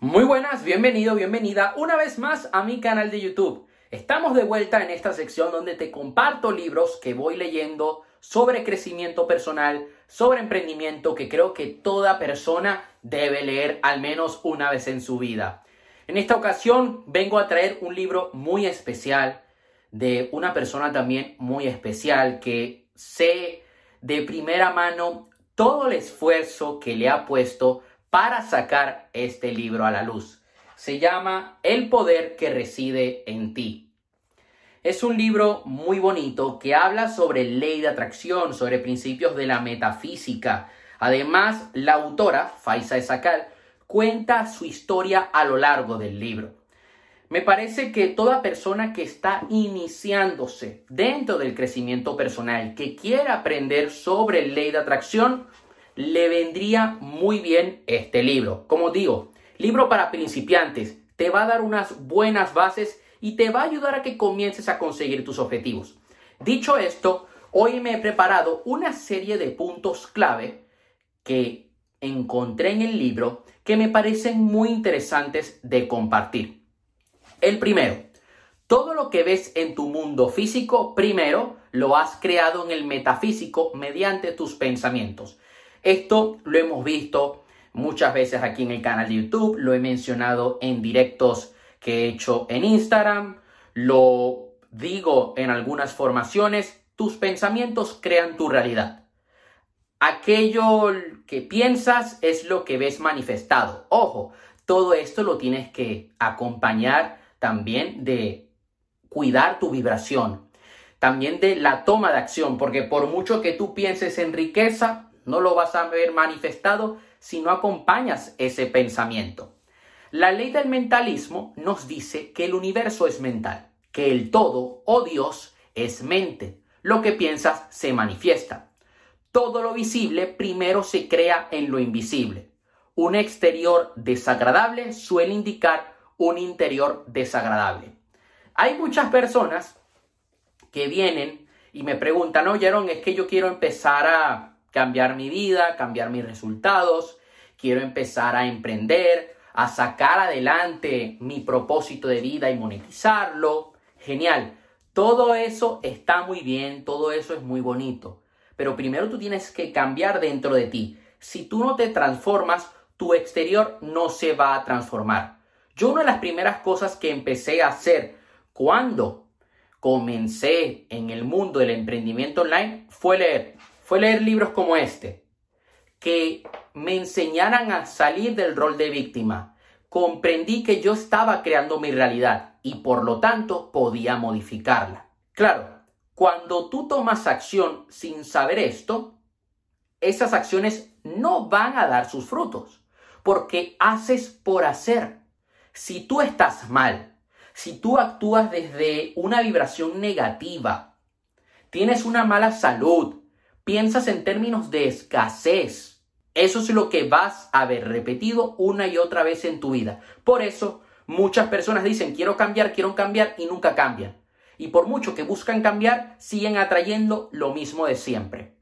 Muy buenas, bienvenido, bienvenida una vez más a mi canal de YouTube. Estamos de vuelta en esta sección donde te comparto libros que voy leyendo sobre crecimiento personal, sobre emprendimiento que creo que toda persona debe leer al menos una vez en su vida. En esta ocasión vengo a traer un libro muy especial de una persona también muy especial que sé de primera mano todo el esfuerzo que le ha puesto para sacar este libro a la luz. Se llama El poder que reside en ti. Es un libro muy bonito que habla sobre ley de atracción, sobre principios de la metafísica. Además, la autora, Faisa Esakal, cuenta su historia a lo largo del libro. Me parece que toda persona que está iniciándose dentro del crecimiento personal, que quiera aprender sobre ley de atracción, le vendría muy bien este libro. Como digo, libro para principiantes, te va a dar unas buenas bases y te va a ayudar a que comiences a conseguir tus objetivos. Dicho esto, hoy me he preparado una serie de puntos clave que encontré en el libro que me parecen muy interesantes de compartir. El primero, todo lo que ves en tu mundo físico, primero lo has creado en el metafísico mediante tus pensamientos. Esto lo hemos visto muchas veces aquí en el canal de YouTube, lo he mencionado en directos que he hecho en Instagram, lo digo en algunas formaciones, tus pensamientos crean tu realidad. Aquello que piensas es lo que ves manifestado. Ojo, todo esto lo tienes que acompañar también de cuidar tu vibración, también de la toma de acción, porque por mucho que tú pienses en riqueza, no lo vas a ver manifestado si no acompañas ese pensamiento. La ley del mentalismo nos dice que el universo es mental, que el todo o Dios es mente. Lo que piensas se manifiesta. Todo lo visible primero se crea en lo invisible. Un exterior desagradable suele indicar un interior desagradable. Hay muchas personas que vienen y me preguntan, oyeron, es que yo quiero empezar a cambiar mi vida, cambiar mis resultados, quiero empezar a emprender, a sacar adelante mi propósito de vida y monetizarlo. Genial. Todo eso está muy bien, todo eso es muy bonito. Pero primero tú tienes que cambiar dentro de ti. Si tú no te transformas, tu exterior no se va a transformar. Yo una de las primeras cosas que empecé a hacer cuando comencé en el mundo del emprendimiento online fue leer fue leer libros como este, que me enseñaran a salir del rol de víctima. Comprendí que yo estaba creando mi realidad y por lo tanto podía modificarla. Claro, cuando tú tomas acción sin saber esto, esas acciones no van a dar sus frutos, porque haces por hacer. Si tú estás mal, si tú actúas desde una vibración negativa, tienes una mala salud, piensas en términos de escasez. Eso es lo que vas a ver repetido una y otra vez en tu vida. Por eso muchas personas dicen quiero cambiar, quiero cambiar y nunca cambian. Y por mucho que buscan cambiar, siguen atrayendo lo mismo de siempre.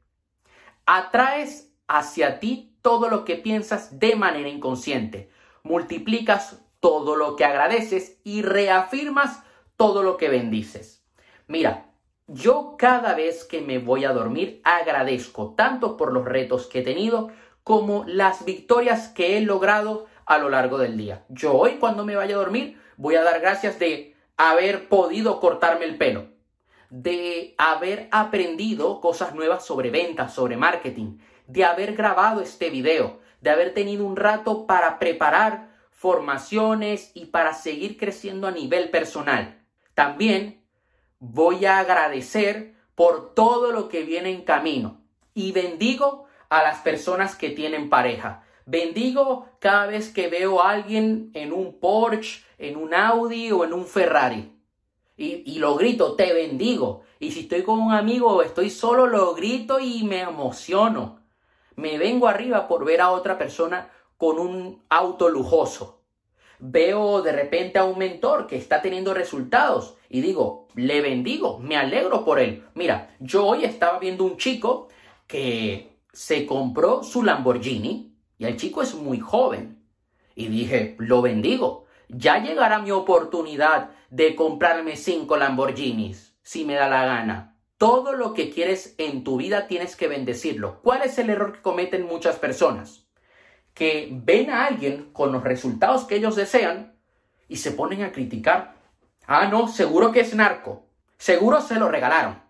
Atraes hacia ti todo lo que piensas de manera inconsciente. Multiplicas todo lo que agradeces y reafirmas todo lo que bendices. Mira, yo cada vez que me voy a dormir agradezco tanto por los retos que he tenido como las victorias que he logrado a lo largo del día. Yo hoy cuando me vaya a dormir voy a dar gracias de haber podido cortarme el pelo, de haber aprendido cosas nuevas sobre ventas, sobre marketing, de haber grabado este video, de haber tenido un rato para preparar formaciones y para seguir creciendo a nivel personal. También voy a agradecer por todo lo que viene en camino y bendigo a las personas que tienen pareja. Bendigo cada vez que veo a alguien en un Porsche, en un Audi o en un Ferrari. Y, lo grito, te bendigo. Y si estoy con un amigo o estoy solo, lo grito y me emociono. Me vengo arriba por ver a otra persona con un auto lujoso veo de repente a un mentor que está teniendo resultados y digo, le bendigo, me alegro por él. Mira, yo hoy estaba viendo un chico que se compró su Lamborghini y el chico es muy joven Y dije, lo bendigo. Ya llegará mi oportunidad de comprarme cinco Lamborghinis, si me da la gana. Todo lo que quieres en tu vida tienes que bendecirlo. ¿Cuál es el error que cometen muchas personas? Que ven a alguien con los resultados que ellos desean y se ponen a criticar. Ah, no, seguro que es narco. Seguro se lo regalaron.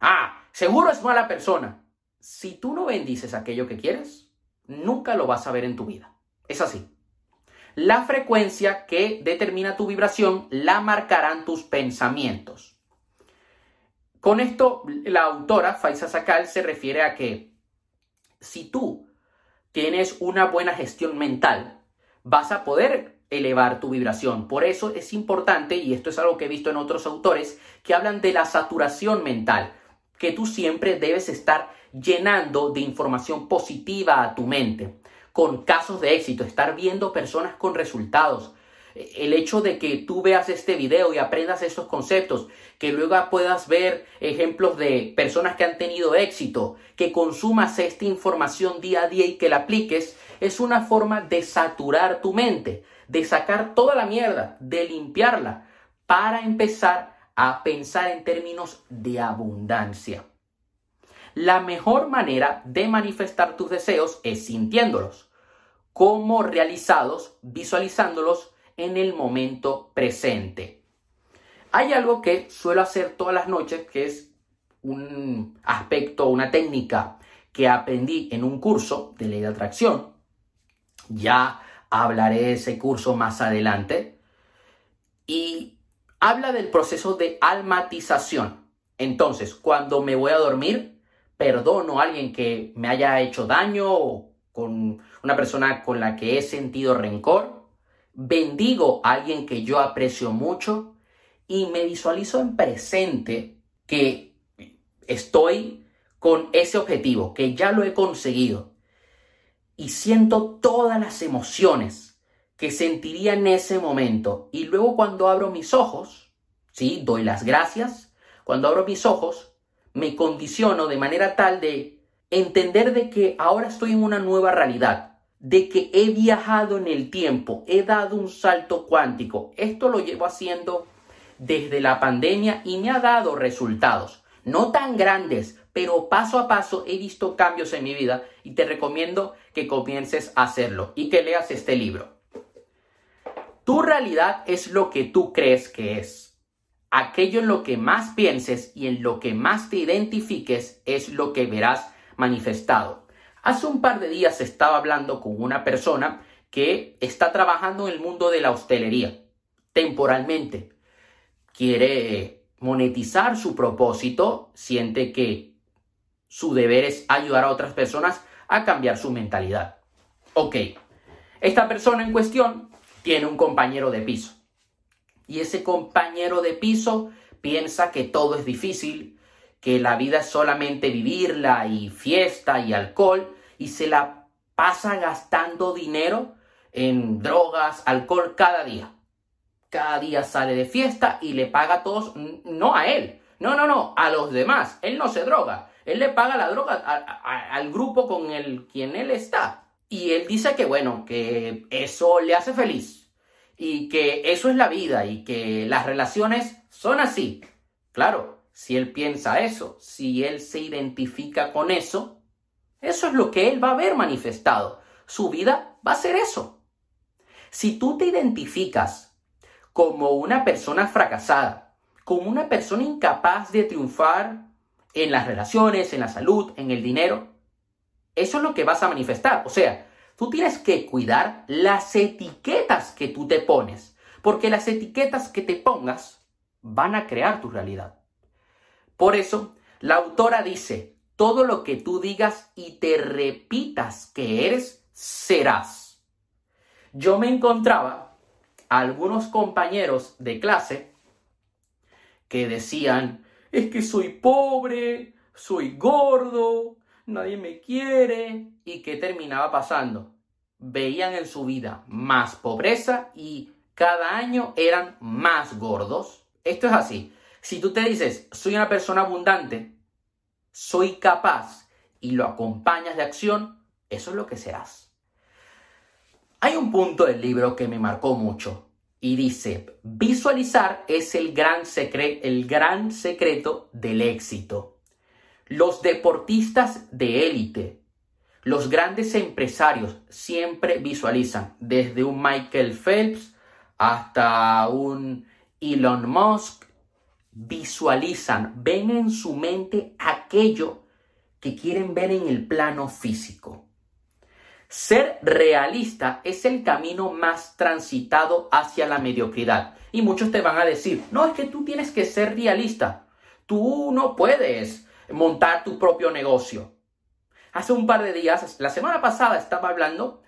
Ah, seguro es mala persona. Si tú no bendices aquello que quieres, nunca lo vas a ver en tu vida. Es así. La frecuencia que determina tu vibración la marcarán tus pensamientos. Con esto, la autora Faisa Sakal se refiere a que si tú tienes una buena gestión mental, vas a poder elevar tu vibración. Por eso es importante, y esto es algo que he visto en otros autores, que hablan de la saturación mental, que tú siempre debes estar llenando de información positiva a tu mente, con casos de éxito, estar viendo personas con resultados. El hecho de que tú veas este video y aprendas estos conceptos, que luego puedas ver ejemplos de personas que han tenido éxito, que consumas esta información día a día y que la apliques, es una forma de saturar tu mente, de sacar toda la mierda, de limpiarla, para empezar a pensar en términos de abundancia. La mejor manera de manifestar tus deseos es sintiéndolos, como realizados, visualizándolos en el momento presente. Hay algo que suelo hacer todas las noches, que es un aspecto, una técnica que aprendí en un curso de ley de atracción. Ya hablaré de ese curso más adelante. Y habla del proceso de almatización. Entonces, cuando me voy a dormir, perdono a alguien que me haya hecho daño o con una persona con la que he sentido rencor, bendigo a alguien que yo aprecio mucho y me visualizo en presente que estoy con ese objetivo, que ya lo he conseguido. Y siento todas las emociones que sentiría en ese momento. Y luego cuando abro mis ojos, sí, doy las gracias, cuando abro mis ojos me condiciono de manera tal de entender de que ahora estoy en una nueva realidad, de que he viajado en el tiempo, he dado un salto cuántico. Esto lo llevo haciendo desde la pandemia y me ha dado resultados, no tan grandes, pero paso a paso he visto cambios en mi vida y te recomiendo que comiences a hacerlo y que leas este libro. Tu realidad es lo que tú crees que es aquello en lo que más pienses y en lo que más te identifiques es lo que verás manifestado. Hace un par de días estaba hablando con una persona que está trabajando en el mundo de la hostelería temporalmente. Quiere monetizar su propósito, siente que su deber es ayudar a otras personas a cambiar su mentalidad. Ok, esta persona en cuestión tiene un compañero de piso y ese compañero de piso piensa que todo es difícil, que la vida es solamente vivirla y fiesta y alcohol y se la pasa gastando dinero en drogas, alcohol cada día. Cada día sale de fiesta y le paga a todos, no a él, no, no, no, a los demás. Él no se droga, él le paga la droga al grupo con el quien él está. Y él dice que bueno, que eso le hace feliz y que eso es la vida y que las relaciones son así. Claro, si él piensa eso, si él se identifica con eso, eso es lo que él va a ver manifestado. Su vida va a ser eso. Si tú te identificas como una persona fracasada, como una persona incapaz de triunfar en las relaciones, en la salud, en el dinero, eso es lo que vas a manifestar. O sea, Tú tienes que cuidar las etiquetas que tú te pones, porque las etiquetas que te pongas van a crear tu realidad. Por eso, la autora dice, todo lo que tú digas y te repitas que eres, serás. Yo me encontraba algunos compañeros de clase que decían, es que soy pobre, soy gordo, nadie me quiere. ¿Y qué terminaba pasando? Veían en su vida más pobreza y cada año eran más gordos. Esto es así. Si tú te dices, soy una persona abundante, soy capaz y lo acompañas de acción, eso es lo que serás. Hay un punto del libro que me marcó mucho y dice, visualizar es el gran, el gran secreto del éxito. Los deportistas de élite, los grandes empresarios siempre visualizan, desde un Michael Phelps hasta un Elon Musk, visualizan, ven en su mente aquello que quieren ver en el plano físico. Ser realista es el camino más transitado hacia la mediocridad. Y muchos te van a decir, no, es que tú tienes que ser realista. Tú no puedes montar tu propio negocio. Hace un par de días, la semana pasada estaba hablando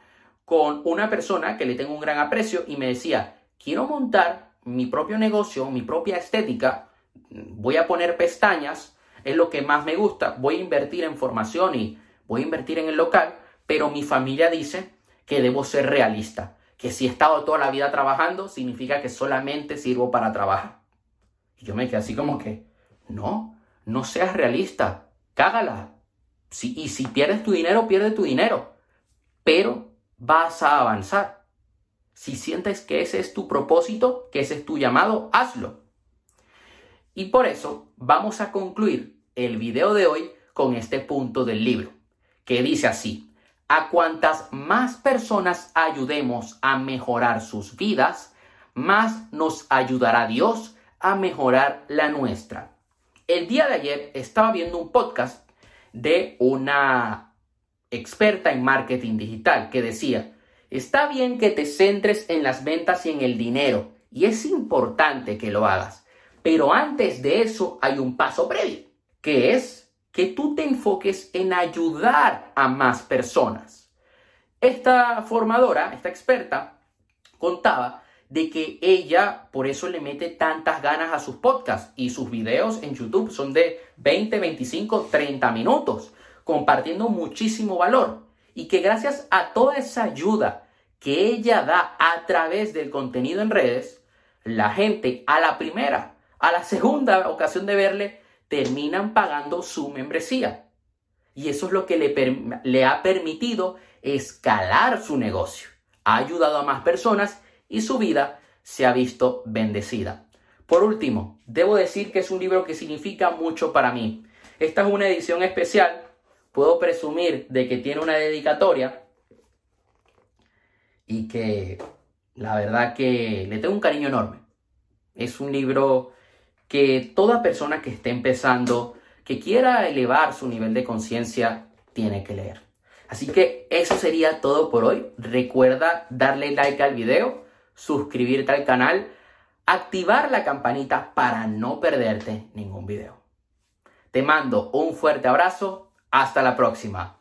con una persona que le tengo un gran aprecio y me decía, quiero montar mi propio negocio, mi propia estética, voy a poner pestañas, es lo que más me gusta, voy a invertir en formación y voy a invertir en el local, pero mi familia dice que debo ser realista, que si he estado toda la vida trabajando, significa que solamente sirvo para trabajar. Y yo me quedé así como que, no, no seas realista, cágala. y si pierdes tu dinero, pierde tu dinero, pero vas a avanzar. Si sientes que ese es tu propósito, que ese es tu llamado, hazlo. Y por eso vamos a concluir el video de hoy con este punto del libro, que dice así, a cuantas más personas ayudemos a mejorar sus vidas, más nos ayudará Dios a mejorar la nuestra. El día de ayer estaba viendo un podcast de una experta en marketing digital que decía, Está bien que te centres en las ventas y en el dinero, y es importante que lo hagas, pero antes de eso hay un paso previo, que es que tú te enfoques en ayudar a más personas. Esta formadora, esta experta, contaba de que ella por eso le mete tantas ganas a sus podcasts y sus videos en YouTube son de 20, 25, 30 minutos, compartiendo muchísimo valor y que gracias a toda esa ayuda que ella da a través del contenido en redes, la gente a la primera, a la segunda ocasión de verle, terminan pagando su membresía. Y eso es lo que le, le ha permitido escalar su negocio. Ha ayudado a más personas y su vida se ha visto bendecida. Por último, debo decir que es un libro que significa mucho para mí. Esta es una edición especial puedo presumir de que tiene una dedicatoria y que la verdad que le tengo un cariño enorme. Es un libro que toda persona que esté empezando, que quiera elevar su nivel de conciencia, tiene que leer. Así que eso sería todo por hoy. Recuerda darle like al video, suscribirte al canal, activar la campanita para no perderte ningún video. Te mando un fuerte abrazo hasta la próxima.